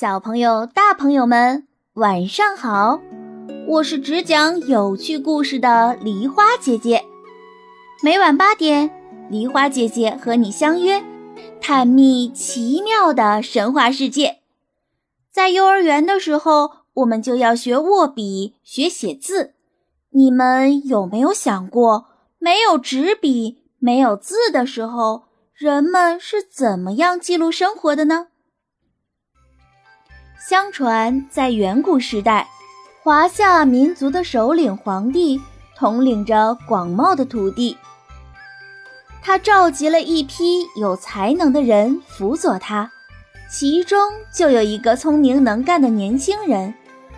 小朋友、大朋友们，晚上好！我是只讲有趣故事的梨花姐姐。每晚八点，梨花姐姐和你相约，探秘奇妙的神话世界。在幼儿园的时候，我们就要学握笔、学写字。你们有没有想过，没有纸笔、没有字的时候，人们是怎么样记录生活的呢？相传，在远古时代，华夏民族的首领皇帝统领着广袤的土地。他召集了一批有才能的人辅佐他，其中就有一个聪明能干的年轻人，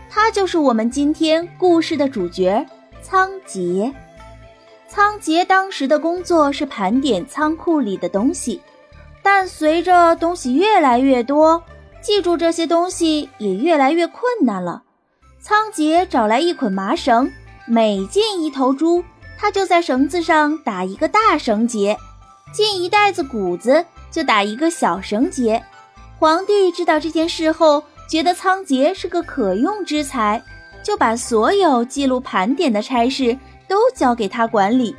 他就是我们今天故事的主角仓颉。仓颉当时的工作是盘点仓库里的东西，但随着东西越来越多。记住这些东西也越来越困难了。仓颉找来一捆麻绳，每进一头猪，他就在绳子上打一个大绳结；进一袋子谷子，就打一个小绳结。皇帝知道这件事后，觉得仓颉是个可用之才，就把所有记录盘点的差事都交给他管理。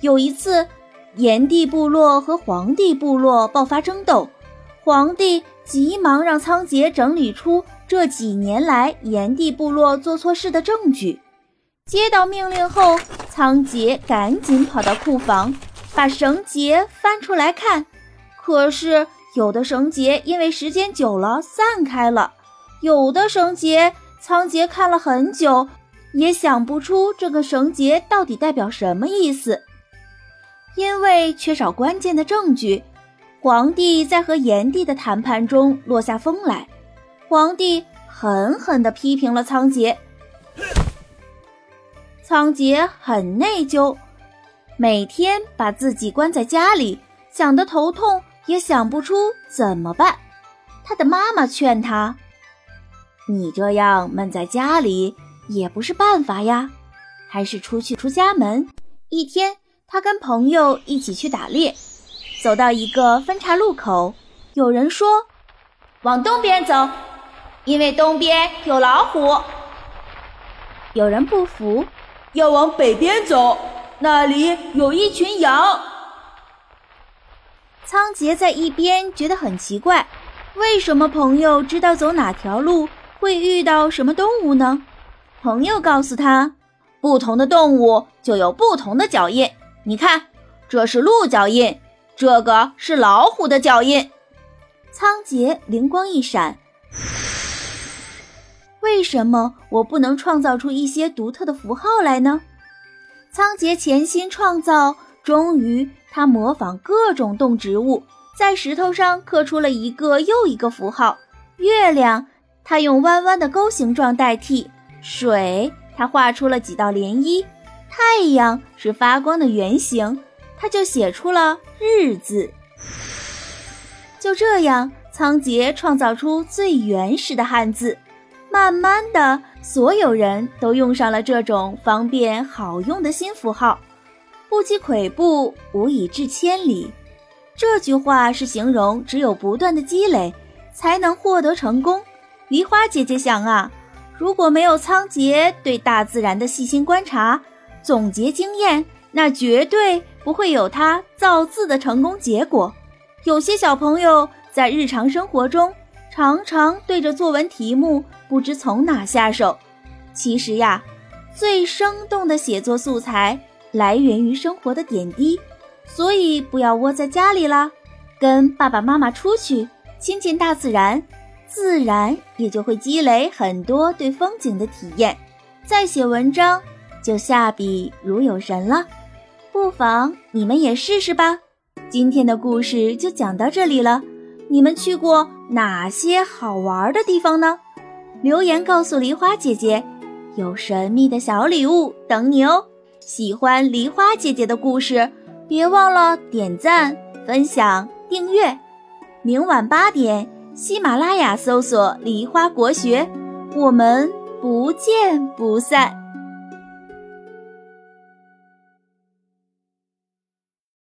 有一次，炎帝部落和黄帝部落爆发争斗，皇帝。急忙让仓颉整理出这几年来炎帝部落做错事的证据。接到命令后，仓颉赶紧跑到库房，把绳结翻出来看。可是有的绳结因为时间久了散开了，有的绳结仓颉看了很久，也想不出这个绳结到底代表什么意思。因为缺少关键的证据。皇帝在和炎帝的谈判中落下风来，皇帝狠狠地批评了仓颉。仓颉很内疚，每天把自己关在家里，想得头痛，也想不出怎么办。他的妈妈劝他：“你这样闷在家里也不是办法呀，还是出去出家门。”一天，他跟朋友一起去打猎。走到一个分岔路口，有人说：“往东边走，因为东边有老虎。”有人不服，要往北边走，那里有一群羊。仓颉在一边觉得很奇怪，为什么朋友知道走哪条路会遇到什么动物呢？朋友告诉他：“不同的动物就有不同的脚印，你看，这是鹿脚印。”这个是老虎的脚印。仓颉灵光一闪，为什么我不能创造出一些独特的符号来呢？仓颉潜心创造，终于他模仿各种动植物，在石头上刻出了一个又一个符号。月亮，他用弯弯的钩形状代替；水，他画出了几道涟漪；太阳是发光的圆形。他就写出了“日”字。就这样，仓颉创造出最原始的汉字。慢慢的，所有人都用上了这种方便好用的新符号。不积跬步，无以至千里。这句话是形容只有不断的积累，才能获得成功。梨花姐姐想啊，如果没有仓颉对大自然的细心观察、总结经验，那绝对。不会有他造字的成功结果。有些小朋友在日常生活中常常对着作文题目不知从哪下手。其实呀，最生动的写作素材来源于生活的点滴，所以不要窝在家里啦，跟爸爸妈妈出去亲近大自然，自然也就会积累很多对风景的体验。再写文章就下笔如有神了。不妨你们也试试吧。今天的故事就讲到这里了。你们去过哪些好玩的地方呢？留言告诉梨花姐姐，有神秘的小礼物等你哦。喜欢梨花姐姐的故事，别忘了点赞、分享、订阅。明晚八点，喜马拉雅搜索“梨花国学”，我们不见不散。